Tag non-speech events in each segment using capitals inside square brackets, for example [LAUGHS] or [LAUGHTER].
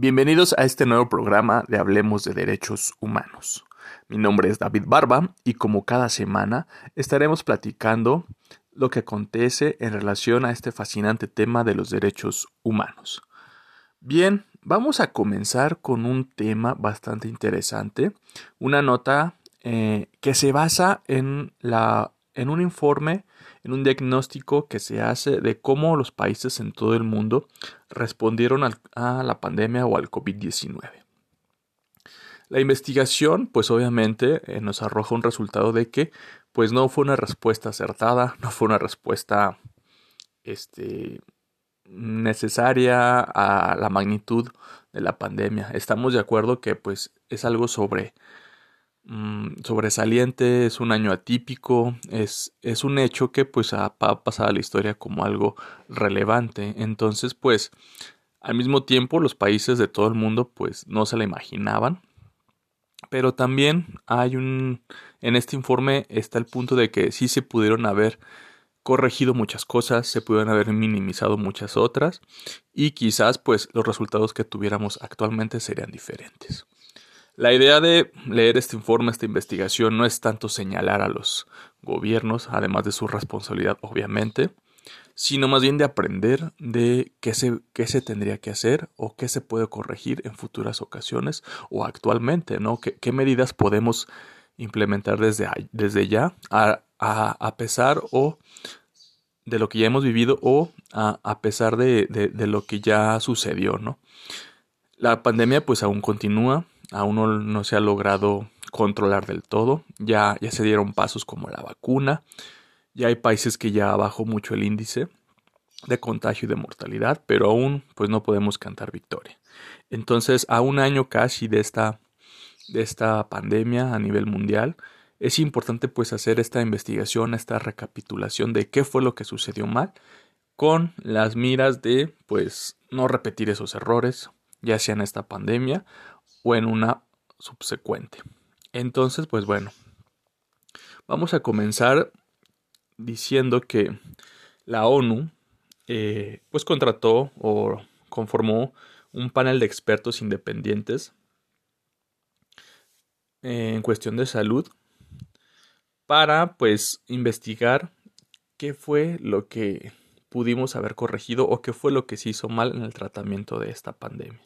Bienvenidos a este nuevo programa de Hablemos de Derechos Humanos. Mi nombre es David Barba y como cada semana estaremos platicando lo que acontece en relación a este fascinante tema de los derechos humanos. Bien, vamos a comenzar con un tema bastante interesante, una nota eh, que se basa en, la, en un informe en un diagnóstico que se hace de cómo los países en todo el mundo respondieron a la pandemia o al COVID-19. La investigación, pues obviamente eh, nos arroja un resultado de que pues no fue una respuesta acertada, [LAUGHS] no fue una respuesta este, necesaria a la magnitud de la pandemia. Estamos de acuerdo que pues es algo sobre Mm, sobresaliente, es un año atípico, es, es un hecho que pues ha, pasado a la historia como algo relevante. Entonces pues al mismo tiempo los países de todo el mundo pues no se la imaginaban. Pero también hay un... En este informe está el punto de que sí se pudieron haber corregido muchas cosas, se pudieron haber minimizado muchas otras y quizás pues los resultados que tuviéramos actualmente serían diferentes. La idea de leer este informe, esta investigación, no es tanto señalar a los gobiernos, además de su responsabilidad, obviamente, sino más bien de aprender de qué se, qué se tendría que hacer o qué se puede corregir en futuras ocasiones o actualmente, ¿no? ¿Qué, qué medidas podemos implementar desde, desde ya a, a, pesar o de lo que ya hemos vivido o a, a pesar de, de, de lo que ya sucedió, ¿no? La pandemia pues aún continúa, aún no, se ha logrado controlar del todo. Ya, ya se dieron pasos como la vacuna. Ya hay países que ya bajó mucho el índice de contagio y de mortalidad, pero aún pues no podemos cantar victoria. Entonces, a un año casi de esta, de esta pandemia a nivel mundial, es importante pues hacer esta investigación, esta recapitulación de qué fue lo que sucedió mal, con las miras de pues no repetir esos errores, ya sea en esta pandemia o en una subsecuente. Entonces, pues bueno, vamos a comenzar diciendo que la ONU eh, pues contrató o conformó un panel de expertos independientes eh, en cuestión de salud para pues investigar qué fue lo que pudimos haber corregido o qué fue lo que se hizo mal en el tratamiento de esta pandemia.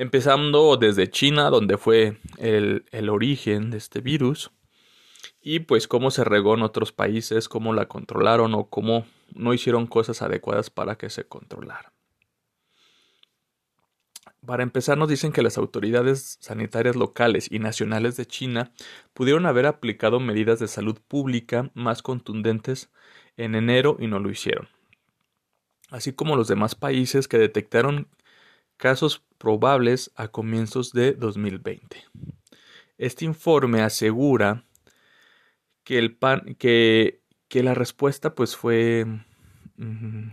Empezando desde China, donde fue el, origen de este virus, y pues cómo se regó en otros países, cómo la controlaron o cómo no hicieron cosas adecuadas para que se controlara. Para empezar, nos dicen que las autoridades sanitarias locales y nacionales de China pudieron haber aplicado medidas de salud pública más contundentes en enero y no lo hicieron. Así como los demás países que detectaron casos probables a comienzos de 2020. Este informe asegura que, el pan, que, que la respuesta pues fue mm,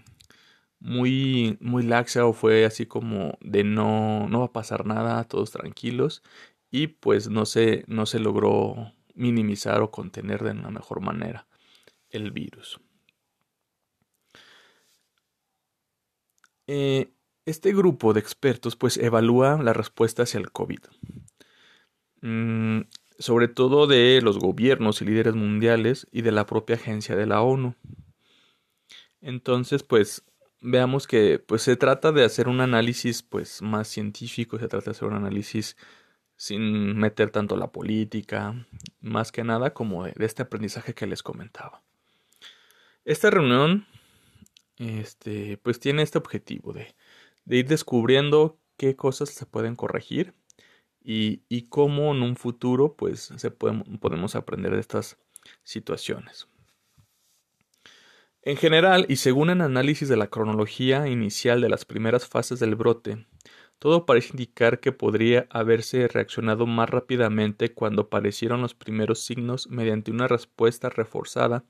muy, muy laxa o fue así como de no, no va a pasar nada, todos tranquilos y pues no se, no se logró minimizar o contener de una mejor manera el virus. Eh, este grupo de expertos pues evalúa la respuesta hacia el COVID, mm, sobre todo de los gobiernos y líderes mundiales y de la propia agencia de la ONU. Entonces pues veamos que pues se trata de hacer un análisis pues más científico, se trata de hacer un análisis sin meter tanto la política, más que nada como de, este aprendizaje que les comentaba. Esta reunión este, pues tiene este objetivo de de ir descubriendo qué cosas se pueden corregir y, cómo en un futuro pues se podemos aprender de estas situaciones. En general, y según el análisis de la cronología inicial de las primeras fases del brote, todo parece indicar que podría haberse reaccionado más rápidamente cuando aparecieron los primeros signos mediante una respuesta reforzada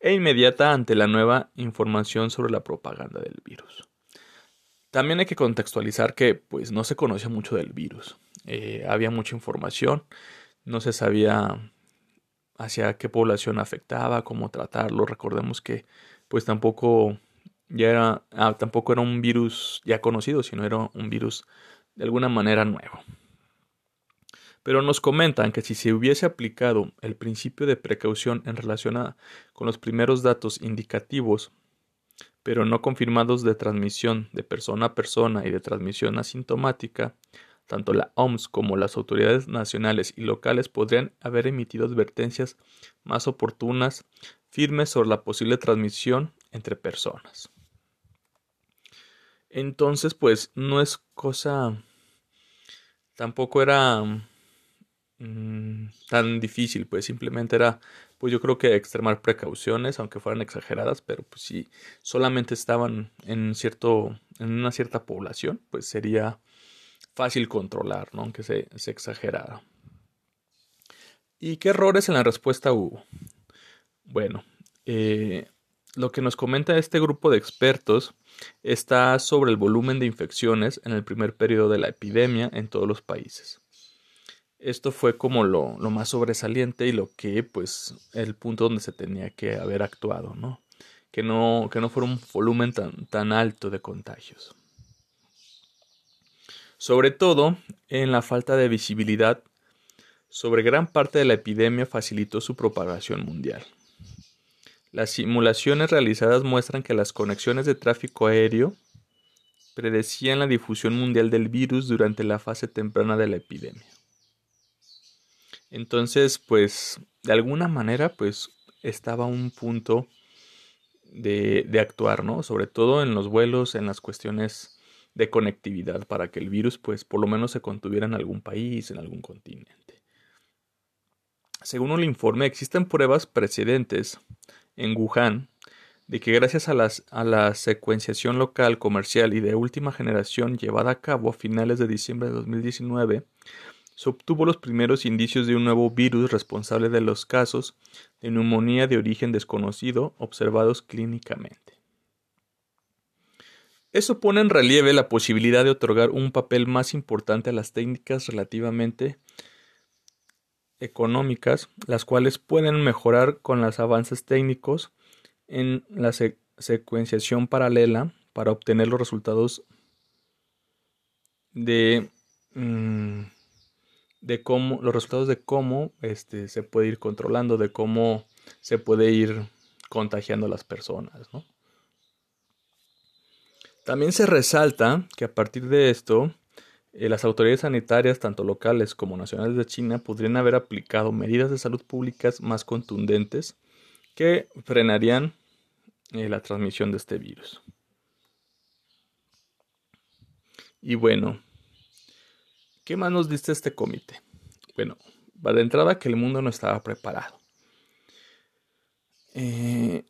e inmediata ante la nueva información sobre la propaganda del virus. También hay que contextualizar que pues no se conocía mucho del virus. Eh, había mucha información, no se sabía hacia qué población afectaba, cómo tratarlo. Recordemos que pues tampoco ya era, ah, tampoco era un virus ya conocido, sino era un virus de alguna manera nuevo. Pero nos comentan que si se hubiese aplicado el principio de precaución en relación con los primeros datos indicativos, pero no confirmados de transmisión de persona a persona y de transmisión asintomática, tanto la OMS como las autoridades nacionales y locales podrían haber emitido advertencias más oportunas, firmes sobre la posible transmisión entre personas. Entonces, pues no es cosa, tampoco era mm, tan difícil, pues simplemente era, pues yo creo que extremar precauciones, aunque fueran exageradas, pero pues si solamente estaban en cierto, en una cierta población, pues sería fácil controlar, ¿no? aunque se, exagerara. ¿Y qué errores en la respuesta hubo? Bueno, eh, lo que nos comenta este grupo de expertos está sobre el volumen de infecciones en el primer periodo de la epidemia en todos los países. Esto fue como lo, más sobresaliente y lo que, pues, el punto donde se tenía que haber actuado, ¿no? Que no, que no fuera un volumen tan, tan alto de contagios sobre todo en la falta de visibilidad sobre gran parte de la epidemia facilitó su propagación mundial. Las simulaciones realizadas muestran que las conexiones de tráfico aéreo predecían la difusión mundial del virus durante la fase temprana de la epidemia. Entonces, pues, de alguna manera, pues, estaba un punto de, de actuar, ¿no? Sobre todo en los vuelos, en las cuestiones de conectividad para que el virus pues por lo menos se contuviera en algún país, en algún continente. Según el informe, existen pruebas precedentes en Wuhan de que gracias a, las, a la secuenciación local, comercial y de última generación llevada a cabo a finales de diciembre de 2019, se obtuvo los primeros indicios de un nuevo virus responsable de los casos de neumonía de origen desconocido observados clínicamente. Eso pone en relieve la posibilidad de otorgar un papel más importante a las técnicas relativamente económicas, las cuales pueden mejorar con los avances técnicos en la secuenciación paralela para obtener los resultados de, mm, de cómo los resultados de cómo este, se puede ir controlando, de cómo se puede ir contagiando a las personas, ¿no? También se resalta que a partir de esto, eh, las autoridades sanitarias, tanto locales como nacionales de China, podrían haber aplicado medidas de salud públicas más contundentes que frenarían eh, la transmisión de este virus. Y bueno, ¿qué más nos dice este comité? Bueno, de entrada que el mundo no estaba preparado. Eh,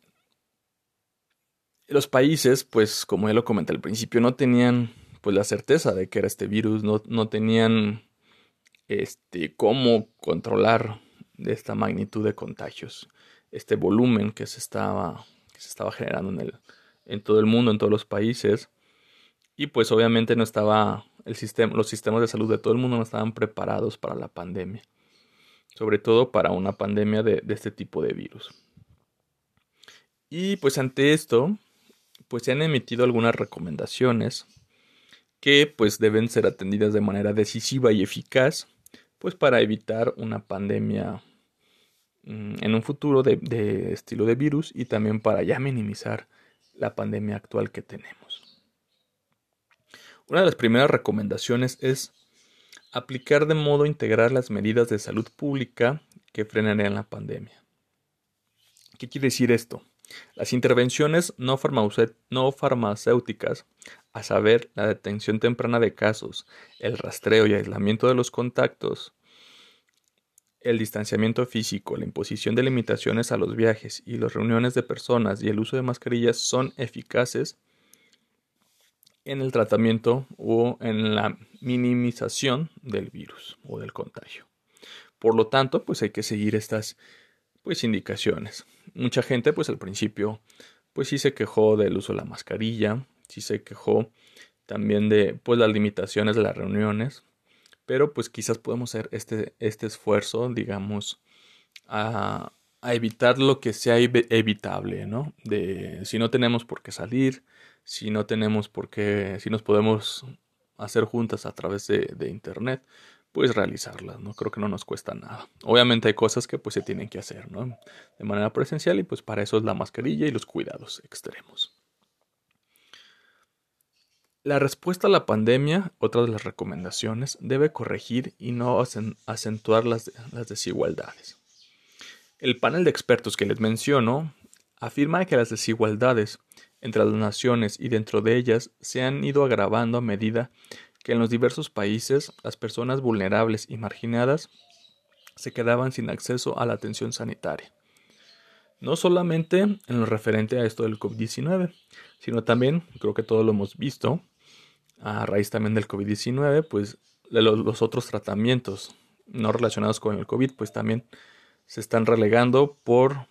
los países, pues como ya lo comenté al principio, no tenían pues la certeza de que era este virus, no, no tenían este, cómo controlar esta magnitud de contagios, este volumen que se estaba, se estaba generando en, el, en todo el mundo, en todos los países. Y pues obviamente no estaba los sistemas de salud de todo el mundo no estaban preparados para la pandemia, sobre todo para una pandemia de, de este tipo de virus. Y pues ante esto, pues se han emitido algunas recomendaciones que pues deben ser atendidas de manera decisiva y eficaz pues para evitar una pandemia mm, en un futuro de, de, estilo de virus y también para ya minimizar la pandemia actual que tenemos. Una de las primeras recomendaciones es aplicar de modo integral las medidas de salud pública que frenarían la pandemia. ¿Qué quiere decir esto? Las intervenciones no, farmacéuticas, a saber, la detención temprana de casos, el rastreo y aislamiento de los contactos, el distanciamiento físico, la imposición de limitaciones a los viajes y las reuniones de personas y el uso de mascarillas son eficaces en el tratamiento o en la minimización del virus o del contagio. Por lo tanto, pues hay que seguir estas pues indicaciones. Mucha gente pues al principio pues sí se quejó del uso de la mascarilla, sí se quejó también de pues las limitaciones de las reuniones, pero pues quizás podemos hacer este, este esfuerzo, digamos, a, a evitar lo que sea evitable, ¿no? De si no tenemos por qué salir, si no tenemos por qué, si nos podemos hacer juntas a través de, internet, pues realizarlas, ¿no? Creo que no nos cuesta nada. Obviamente hay cosas que pues se tienen que hacer, ¿no? De manera presencial y pues para eso es la mascarilla y los cuidados extremos. La respuesta a la pandemia, otra de las recomendaciones, debe corregir y no acentuar las desigualdades. El panel de expertos que les menciono afirma que las desigualdades entre las naciones y dentro de ellas se han ido agravando a medida que en los diversos países las personas vulnerables y marginadas se quedaban sin acceso a la atención sanitaria. No solamente en lo referente a esto del COVID-19, sino también, creo que todos lo hemos visto, a raíz también del COVID-19, pues los, los otros tratamientos no relacionados con el COVID, pues también se están relegando por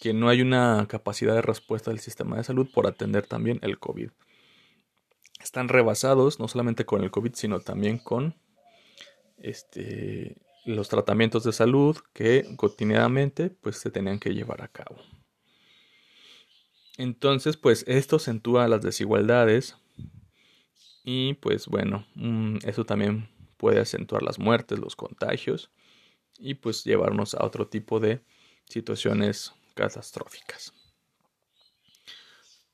que no hay una capacidad de respuesta del sistema de salud por atender también el COVID están rebasados no solamente con el COVID, sino también con este, los tratamientos de salud que cotidianamente pues, se tenían que llevar a cabo. Entonces, pues esto acentúa las desigualdades y pues bueno, mm, eso también puede acentuar las muertes, los contagios y pues llevarnos a otro tipo de situaciones catastróficas.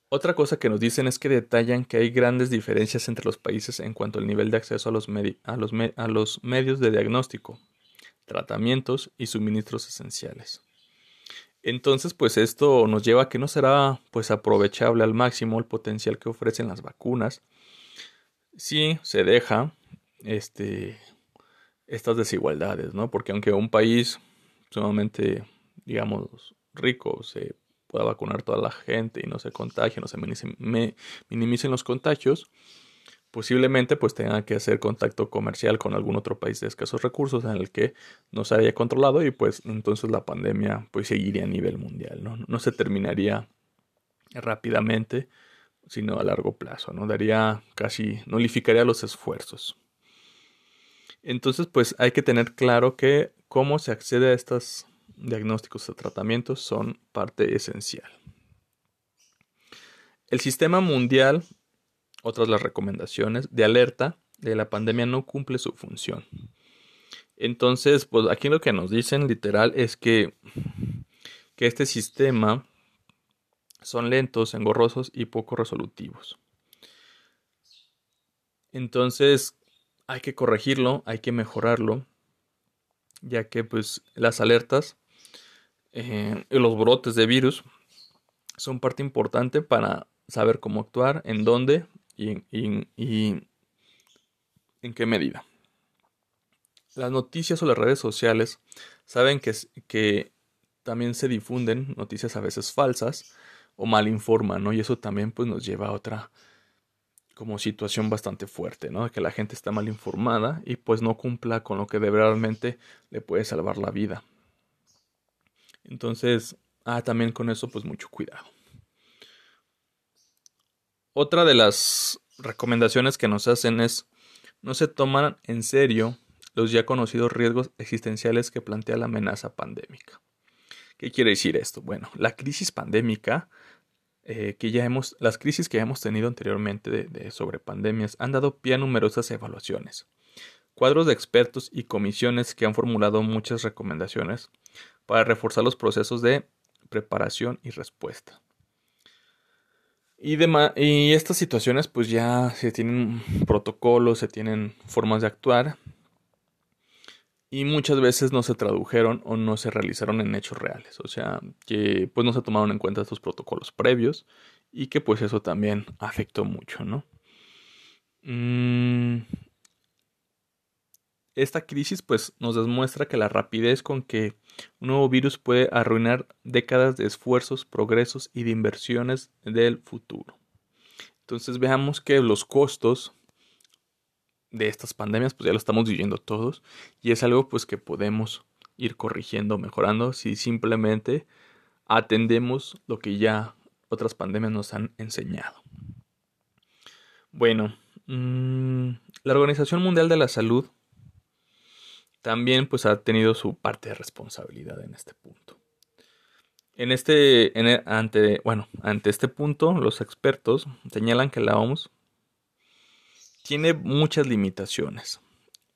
Otra cosa que nos dicen es que detallan que hay grandes diferencias entre los países en cuanto al nivel de acceso a los, a los, a los medios de diagnóstico, tratamientos y suministros esenciales. Entonces, pues esto nos lleva a que no será pues aprovechable al máximo el potencial que ofrecen las vacunas si se deja este estas desigualdades, ¿no? Porque aunque un país sumamente digamos rico se pueda vacunar toda la gente y no se contagie, no se minimicen, los contagios, posiblemente pues tenga que hacer contacto comercial con algún otro país de escasos recursos en el que no se haya controlado y pues entonces la pandemia pues seguiría a nivel mundial, ¿no? No se terminaría rápidamente, sino a largo plazo, ¿no? Daría casi, nulificaría los esfuerzos. Entonces pues hay que tener claro que cómo se accede a estas diagnósticos o tratamientos son parte esencial. El sistema mundial, otras las recomendaciones de alerta de la pandemia no cumple su función. Entonces, pues aquí lo que nos dicen literal es que, que este sistema son lentos, engorrosos y poco resolutivos. Entonces, hay que corregirlo, hay que mejorarlo, ya que pues las alertas eh, los brotes de virus son parte importante para saber cómo actuar, en dónde y, en qué medida. Las noticias o las redes sociales saben que, que también se difunden noticias a veces falsas o mal informan, ¿no? Y eso también pues nos lleva a otra como situación bastante fuerte, ¿no? Que la gente está mal informada y pues no cumpla con lo que de realmente le puede salvar la vida. Entonces, ah, también con eso, pues mucho cuidado. Otra de las recomendaciones que nos hacen es no se toman en serio los ya conocidos riesgos existenciales que plantea la amenaza pandémica. ¿Qué quiere decir esto? Bueno, la crisis pandémica eh, que ya hemos, las crisis que hemos tenido anteriormente sobre pandemias han dado pie a numerosas evaluaciones, cuadros de expertos y comisiones que han formulado muchas recomendaciones para reforzar los procesos de preparación y respuesta. Y, y estas situaciones pues ya se tienen protocolos, se tienen formas de actuar y muchas veces no se tradujeron o no se realizaron en hechos reales. O sea, que pues no se tomaron en cuenta estos protocolos previos y que pues eso también afectó mucho, ¿no? Mm, esta crisis pues nos demuestra que la rapidez con que un nuevo virus puede arruinar décadas de esfuerzos, progresos y de inversiones del futuro. Entonces veamos que los costos de estas pandemias pues ya lo estamos viviendo todos y es algo pues que podemos ir corrigiendo, mejorando si simplemente atendemos lo que ya otras pandemias nos han enseñado. Bueno, mm, la Organización Mundial de la Salud también pues ha tenido su parte de responsabilidad en este punto. En este, ante, bueno, ante este punto, los expertos señalan que la OMS tiene muchas limitaciones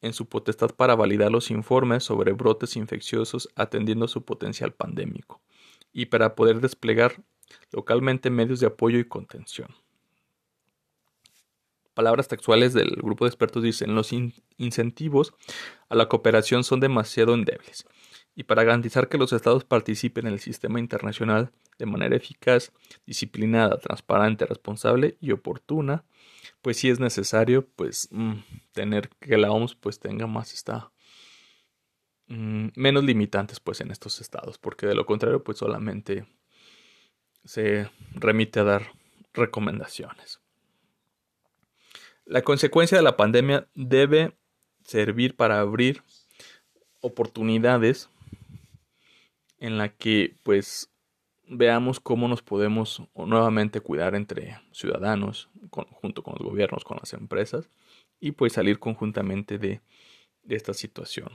en su potestad para validar los informes sobre brotes infecciosos atendiendo su potencial pandémico y para poder desplegar localmente medios de apoyo y contención. Palabras textuales del grupo de expertos dicen los incentivos a la cooperación son demasiado endebles y para garantizar que los estados participen en el sistema internacional de manera eficaz, disciplinada, transparente, responsable y oportuna, pues sí es necesario pues mm, tener que la OMS pues tenga más esta mm, menos limitantes pues en estos estados, porque de lo contrario pues solamente se remite a dar recomendaciones. La consecuencia de la pandemia debe servir para abrir oportunidades en la que pues veamos cómo nos podemos nuevamente cuidar entre ciudadanos, junto con los gobiernos, con las empresas, y pues salir conjuntamente de, de esta situación.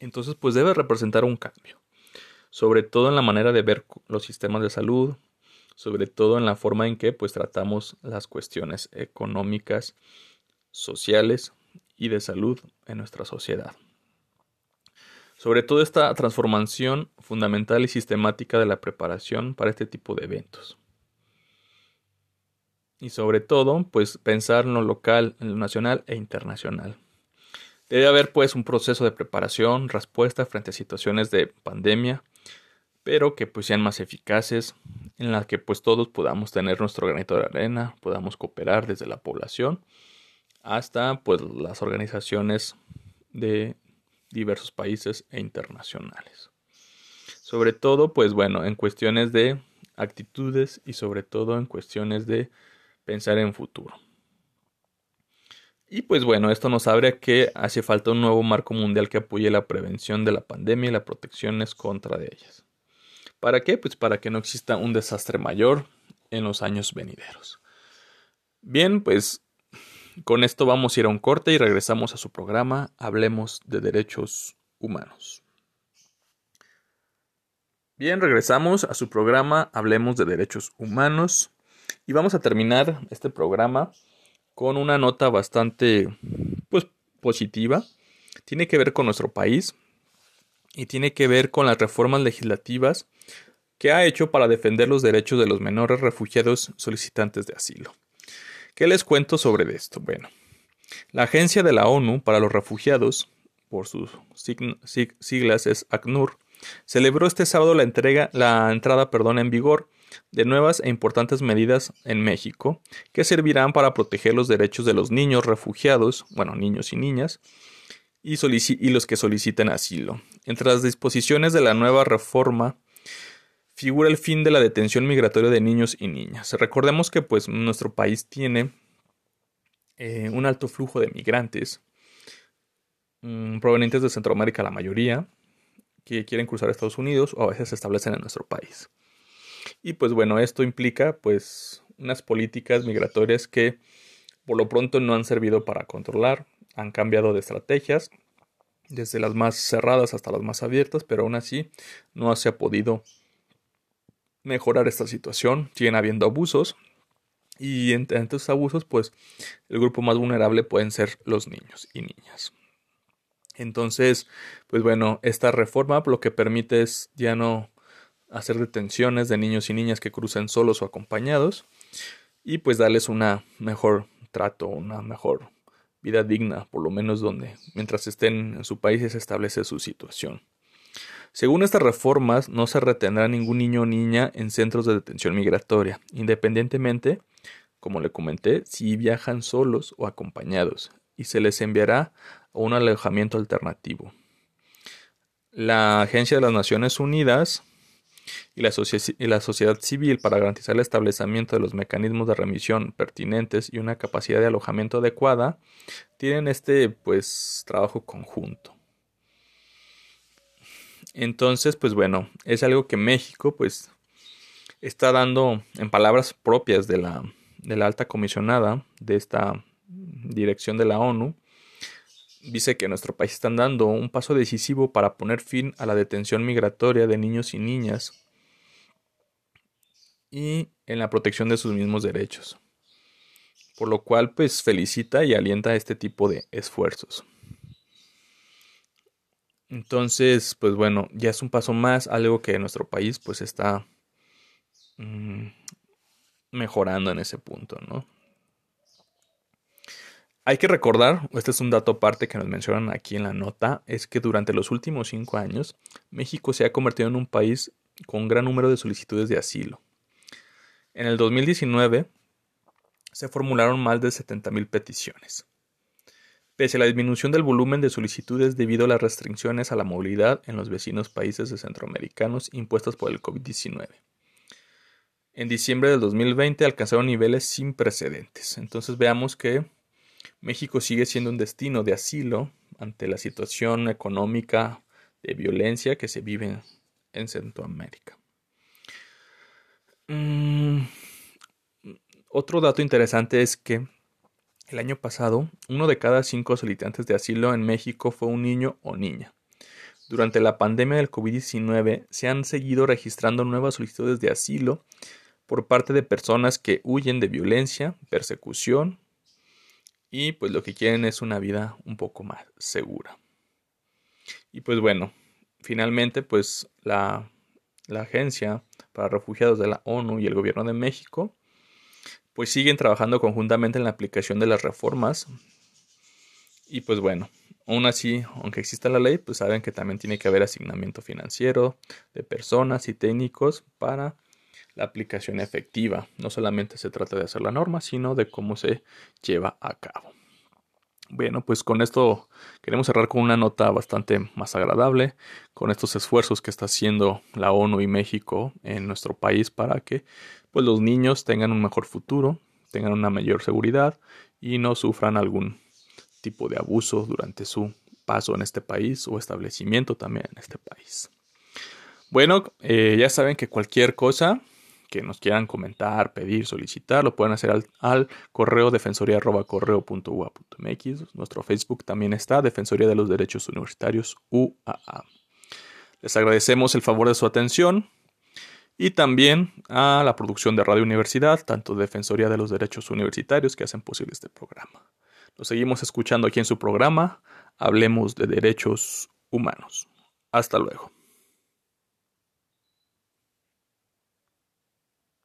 Entonces pues debe representar un cambio, sobre todo en la manera de ver los sistemas de salud, sobre todo en la forma en que pues tratamos las cuestiones económicas, sociales y de salud en nuestra sociedad sobre todo esta transformación fundamental y sistemática de la preparación para este tipo de eventos. Y sobre todo, pues pensar en lo local, en lo nacional e internacional. Debe haber pues un proceso de preparación, respuesta frente a situaciones de pandemia, pero que pues sean más eficaces, en las que pues todos podamos tener nuestro granito de arena, podamos cooperar desde la población hasta pues las organizaciones de diversos países e internacionales. Sobre todo, pues bueno, en cuestiones de actitudes y sobre todo en cuestiones de pensar en futuro. Y pues bueno, esto nos abre que hace falta un nuevo marco mundial que apoye la prevención de la pandemia y las protecciones contra de ellas. ¿Para qué? Pues para que no exista un desastre mayor en los años venideros. Bien, pues con esto vamos a ir a un corte y regresamos a su programa Hablemos de Derechos Humanos. Bien, regresamos a su programa Hablemos de Derechos Humanos y vamos a terminar este programa con una nota bastante pues positiva. Tiene que ver con nuestro país y tiene que ver con las reformas legislativas que ha hecho para defender los derechos de los menores refugiados solicitantes de asilo. ¿Qué les cuento sobre esto? Bueno, la Agencia de la ONU para los Refugiados, por sus siglas es ACNUR, celebró este sábado la, entrega, la entrada perdón, en vigor de nuevas e importantes medidas en México que servirán para proteger los derechos de los niños refugiados, bueno, niños y niñas, y, y los que soliciten asilo. Entre las disposiciones de la nueva reforma figura el fin de la detención migratoria de niños y niñas. Recordemos que pues nuestro país tiene eh, un alto flujo de migrantes mm, provenientes de Centroamérica la mayoría que quieren cruzar Estados Unidos o a veces se establecen en nuestro país. Y pues bueno, esto implica pues unas políticas migratorias que por lo pronto no han servido para controlar, han cambiado de estrategias, desde las más cerradas hasta las más abiertas, pero aún así no se ha podido mejorar esta situación. Siguen habiendo abusos. Y entre estos abusos, pues el grupo más vulnerable pueden ser los niños y niñas. Entonces, pues bueno, esta reforma lo que permite es ya no hacer detenciones de niños y niñas que crucen solos o acompañados y pues darles una mejor trato, una mejor vida digna, por lo menos donde mientras estén en su país se establece su situación. Según estas reformas, no se retendrá ningún niño o niña en centros de detención migratoria, independientemente, como le comenté, si viajan solos o acompañados, y se les enviará a un alojamiento alternativo. La Agencia de las Naciones Unidas y la, y la, sociedad civil para garantizar el establecimiento de los mecanismos de remisión pertinentes y una capacidad de alojamiento adecuada tienen este pues trabajo conjunto. Entonces, pues bueno, es algo que México pues está dando en palabras propias de la, de la alta comisionada de esta dirección de la ONU, dice que nuestro país está dando un paso decisivo para poner fin a la detención migratoria de niños y niñas y en la protección de sus mismos derechos. Por lo cual, pues felicita y alienta este tipo de esfuerzos. Entonces, pues bueno, ya es un paso más, algo que nuestro país pues está mm, mejorando en ese punto, ¿no? Hay que recordar, este es un dato aparte que nos mencionan aquí en la nota, es que durante los últimos cinco años México se ha convertido en un país con un gran número de solicitudes de asilo. En el 2019 se formularon más de 70.000 peticiones. Pese a la disminución del volumen de solicitudes debido a las restricciones a la movilidad en los vecinos países de centroamericanos impuestas por el COVID-19. En diciembre del 2020 alcanzaron niveles sin precedentes. Entonces veamos que México sigue siendo un destino de asilo ante la situación económica de violencia que se vive en Centroamérica. Mm, otro dato interesante es que el año pasado, uno de cada cinco solicitantes de asilo en México fue un niño o niña. Durante la pandemia del COVID-19 se han seguido registrando nuevas solicitudes de asilo por parte de personas que huyen de violencia, persecución y pues lo que quieren es una vida un poco más segura. Y pues bueno, finalmente pues la, la Agencia para Refugiados de la ONU y el Gobierno de México pues siguen trabajando conjuntamente en la aplicación de las reformas. Y pues bueno, aún así, aunque exista la ley, pues saben que también tiene que haber asignamiento financiero de personas y técnicos para la aplicación efectiva. No solamente se trata de hacer la norma, sino de cómo se lleva a cabo. Bueno, pues con esto queremos cerrar con una nota bastante más agradable, con estos esfuerzos que está haciendo la ONU y México en nuestro país para que pues los niños tengan un mejor futuro, tengan una mayor seguridad y no sufran algún tipo de abuso durante su paso en este país o establecimiento también en este país. Bueno, eh, ya saben que cualquier cosa que nos quieran comentar, pedir, solicitar, lo pueden hacer al, correo defensoría Nuestro Facebook también está, Defensoría de los Derechos Universitarios UAA. Les agradecemos el favor de su atención y también a la producción de Radio Universidad, tanto Defensoría de los Derechos Universitarios que hacen posible este programa. Lo seguimos escuchando aquí en su programa, Hablemos de Derechos Humanos. Hasta luego.